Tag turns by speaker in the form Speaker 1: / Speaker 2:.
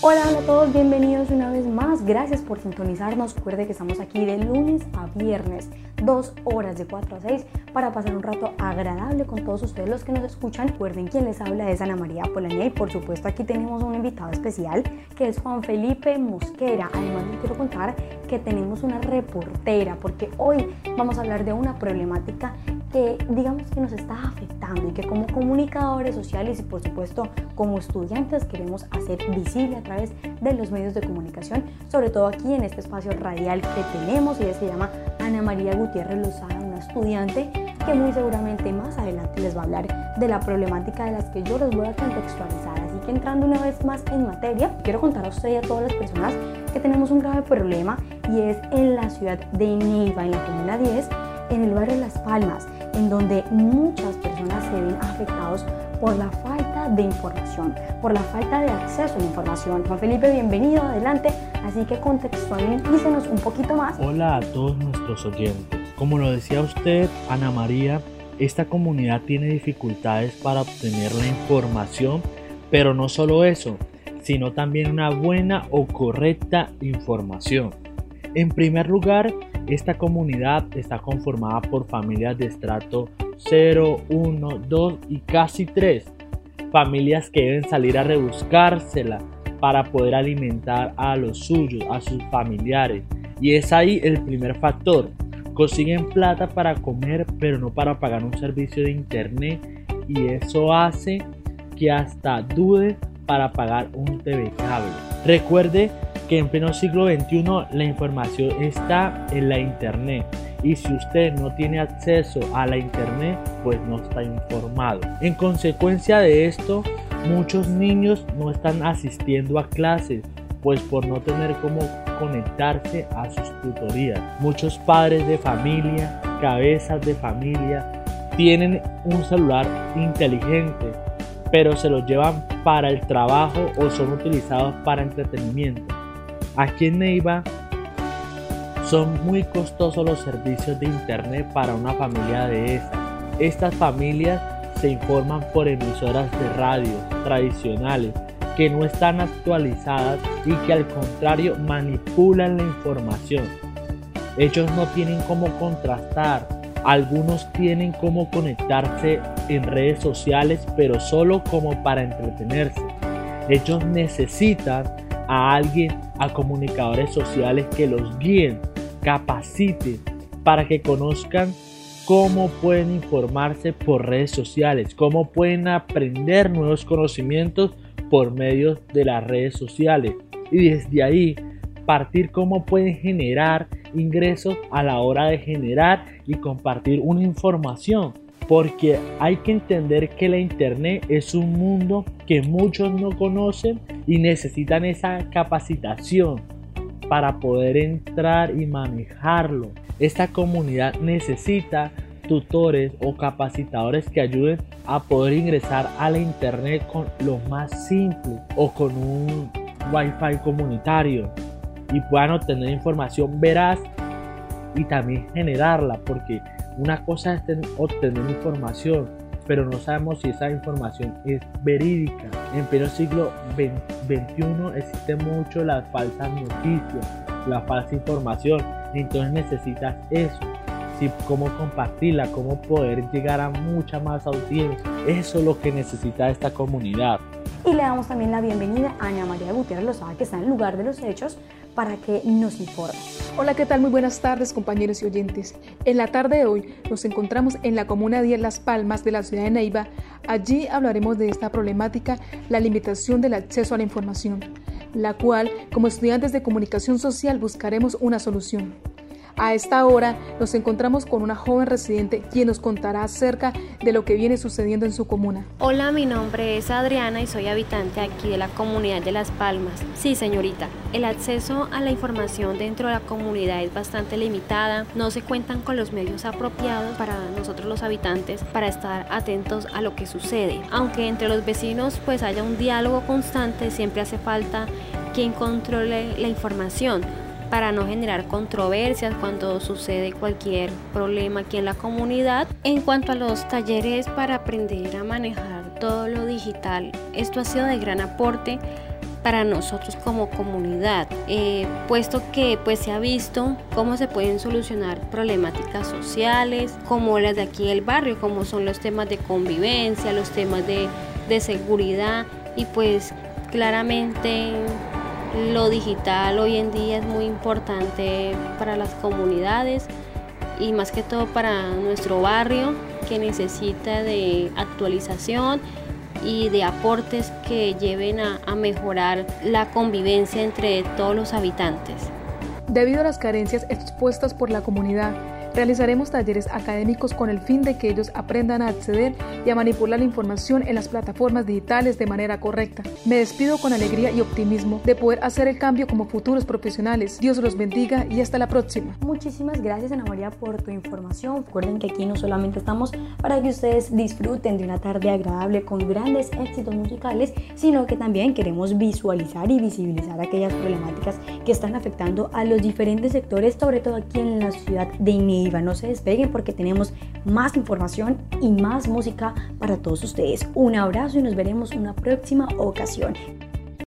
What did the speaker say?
Speaker 1: Hola, a todos, bienvenidos una vez más. Gracias por sintonizarnos. Recuerde que estamos aquí de lunes a viernes, dos horas de 4 a 6, para pasar un rato agradable con todos ustedes los que nos escuchan. Recuerden quien les habla es Ana María Polanía y por supuesto aquí tenemos un invitado especial que es Juan Felipe Mosquera. Además les quiero contar que tenemos una reportera porque hoy vamos a hablar de una problemática que digamos que nos está afectando y que como comunicadores sociales y por supuesto como estudiantes queremos hacer visible a través de los medios de comunicación, sobre todo aquí en este espacio radial que tenemos, ella se llama Ana María Gutiérrez Lozada, una estudiante que muy seguramente más adelante les va a hablar de la problemática de las que yo les voy a contextualizar. Así que entrando una vez más en materia, quiero contar a usted y a todas las personas que tenemos un grave problema y es en la ciudad de Neiva, en la comuna 10, en el barrio Las Palmas en donde muchas personas se ven afectados por la falta de información, por la falta de acceso a la información. Juan Felipe, bienvenido, adelante. Así que contextualícenos un poquito más.
Speaker 2: Hola a todos nuestros oyentes. Como lo decía usted, Ana María, esta comunidad tiene dificultades para obtener la información, pero no solo eso, sino también una buena o correcta información. En primer lugar, esta comunidad está conformada por familias de estrato 0, 1, 2 y casi 3. Familias que deben salir a rebuscársela para poder alimentar a los suyos, a sus familiares. Y es ahí el primer factor. Consiguen plata para comer, pero no para pagar un servicio de internet. Y eso hace que hasta dude para pagar un TV cable. Recuerde que en pleno siglo XXI la información está en la internet y si usted no tiene acceso a la internet pues no está informado. En consecuencia de esto muchos niños no están asistiendo a clases pues por no tener cómo conectarse a sus tutorías. Muchos padres de familia, cabezas de familia tienen un celular inteligente pero se lo llevan para el trabajo o son utilizados para entretenimiento. Aquí en Neiva son muy costosos los servicios de internet para una familia de esas. Estas familias se informan por emisoras de radio tradicionales que no están actualizadas y que al contrario manipulan la información. Ellos no tienen cómo contrastar, algunos tienen cómo conectarse en redes sociales pero solo como para entretenerse. Ellos necesitan a alguien, a comunicadores sociales que los guíen, capaciten para que conozcan cómo pueden informarse por redes sociales, cómo pueden aprender nuevos conocimientos por medio de las redes sociales. Y desde ahí partir cómo pueden generar ingresos a la hora de generar y compartir una información porque hay que entender que la internet es un mundo que muchos no conocen y necesitan esa capacitación para poder entrar y manejarlo. Esta comunidad necesita tutores o capacitadores que ayuden a poder ingresar a la internet con lo más simple o con un wifi comunitario y puedan obtener información veraz y también generarla porque una cosa es obtener información, pero no sabemos si esa información es verídica. En pleno siglo XXI existe mucho las falsas noticias, la falsa información. Entonces necesitas eso. Si, cómo compartirla, cómo poder llegar a mucha más audiencia. Eso es lo que necesita esta comunidad.
Speaker 1: Y le damos también la bienvenida a Ana María Gutiérrez Lozada, que está en el lugar de los hechos, para que nos informe.
Speaker 3: Hola, ¿qué tal? Muy buenas tardes, compañeros y oyentes. En la tarde de hoy nos encontramos en la comuna de Las Palmas de la ciudad de Neiva. Allí hablaremos de esta problemática, la limitación del acceso a la información, la cual, como estudiantes de comunicación social, buscaremos una solución. A esta hora nos encontramos con una joven residente quien nos contará acerca de lo que viene sucediendo en su comuna.
Speaker 4: Hola, mi nombre es Adriana y soy habitante aquí de la comunidad de Las Palmas. Sí, señorita, el acceso a la información dentro de la comunidad es bastante limitada, no se cuentan con los medios apropiados para nosotros los habitantes para estar atentos a lo que sucede. Aunque entre los vecinos pues haya un diálogo constante, siempre hace falta quien controle la información para no generar controversias cuando sucede cualquier problema aquí en la comunidad. En cuanto a los talleres para aprender a manejar todo lo digital, esto ha sido de gran aporte para nosotros como comunidad, eh, puesto que pues se ha visto cómo se pueden solucionar problemáticas sociales, como las de aquí del barrio, como son los temas de convivencia, los temas de, de seguridad y pues claramente lo digital hoy en día es muy importante para las comunidades y más que todo para nuestro barrio que necesita de actualización y de aportes que lleven a, mejorar la convivencia entre todos los habitantes.
Speaker 3: Debido a las carencias expuestas por la comunidad, Realizaremos talleres académicos con el fin de que ellos aprendan a acceder y a manipular la información en las plataformas digitales de manera correcta. Me despido con alegría y optimismo de poder hacer el cambio como futuros profesionales. Dios los bendiga y hasta la próxima.
Speaker 1: Muchísimas gracias Ana María por tu información. Recuerden que aquí no solamente estamos para que ustedes disfruten de una tarde agradable con grandes éxitos musicales, sino que también queremos visualizar y visibilizar aquellas problemáticas que están afectando a los diferentes sectores, sobre todo aquí en la ciudad de Inés no se despeguen porque tenemos más información y más música para todos ustedes. Un abrazo y nos veremos una próxima ocasión.